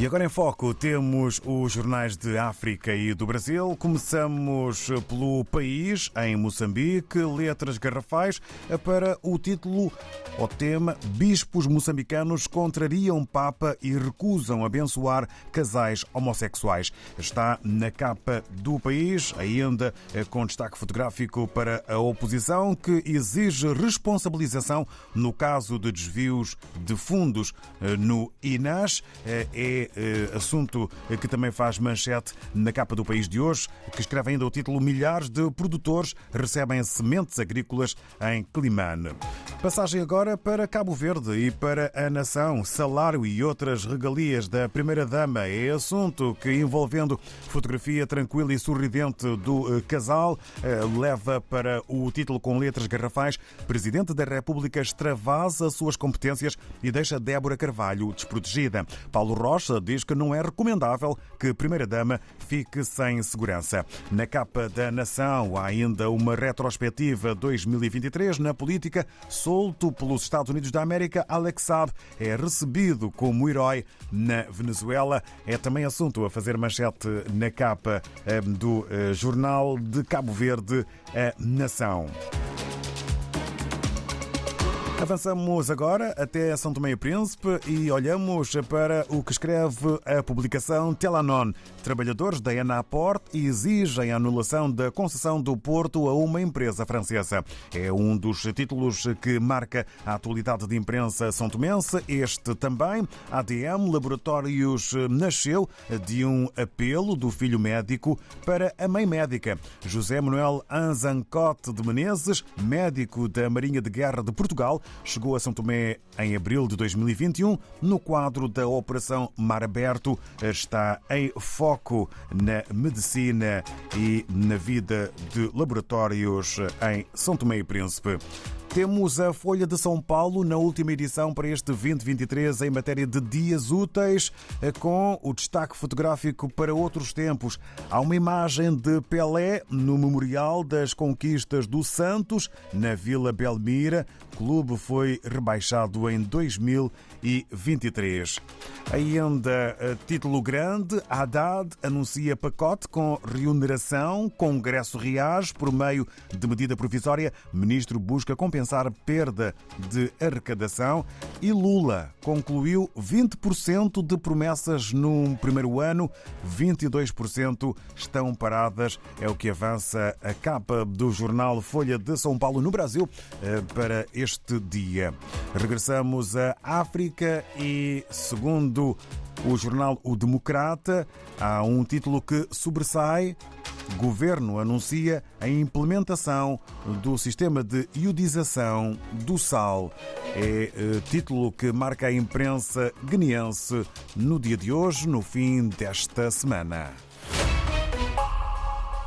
E agora em foco temos os jornais de África e do Brasil. Começamos pelo país, em Moçambique, letras garrafais para o título ou tema Bispos moçambicanos contrariam Papa e recusam abençoar casais homossexuais. Está na capa do país, ainda com destaque fotográfico para a oposição que exige responsabilização no caso de desvios de fundos no INAS. É eh, assunto que também faz manchete na capa do país de hoje, que escreve ainda o título Milhares de produtores recebem sementes agrícolas em Climane. Passagem agora para Cabo Verde e para a nação. Salário e outras regalias da Primeira-Dama é assunto que, envolvendo fotografia tranquila e sorridente do eh, casal, eh, leva para o título com letras garrafais Presidente da República extravasa suas competências e deixa Débora Carvalho desprotegida. Paulo Rocha diz que não é recomendável que Primeira-Dama fique sem segurança. Na capa da Nação há ainda uma retrospectiva 2023 na política. Solto pelos Estados Unidos da América, Alex Saab é recebido como herói na Venezuela. É também assunto a fazer manchete na capa eh, do eh, jornal de Cabo Verde, a Nação. Avançamos agora até São Tomé e Príncipe e olhamos para o que escreve a publicação Telanon. Trabalhadores da Enaport exigem a anulação da concessão do Porto a uma empresa francesa. É um dos títulos que marca a atualidade de imprensa são tomense. Este também. ADM Laboratórios nasceu de um apelo do filho médico para a mãe médica. José Manuel Anzancote de Menezes, médico da Marinha de Guerra de Portugal, chegou a São Tomé em abril de 2021 no quadro da Operação Mar Aberto. Está em foco na medicina e na vida de laboratórios em São Tomé e Príncipe. Temos a Folha de São Paulo na última edição para este 2023 em matéria de dias úteis, com o destaque fotográfico para outros tempos. Há uma imagem de Pelé no Memorial das Conquistas do Santos, na Vila Belmira. O clube foi rebaixado em 2023. Ainda título grande, Haddad anuncia pacote com remuneração, Congresso reage por meio de medida provisória, ministro busca compensar compensar perda de arrecadação e Lula concluiu 20% de promessas num primeiro ano, 22% estão paradas. É o que avança a capa do jornal Folha de São Paulo no Brasil para este dia. Regressamos à África e, segundo o jornal O Democrata, há um título que sobressai Governo anuncia a implementação do sistema de iodização do sal. É título que marca a imprensa guineense no dia de hoje, no fim desta semana.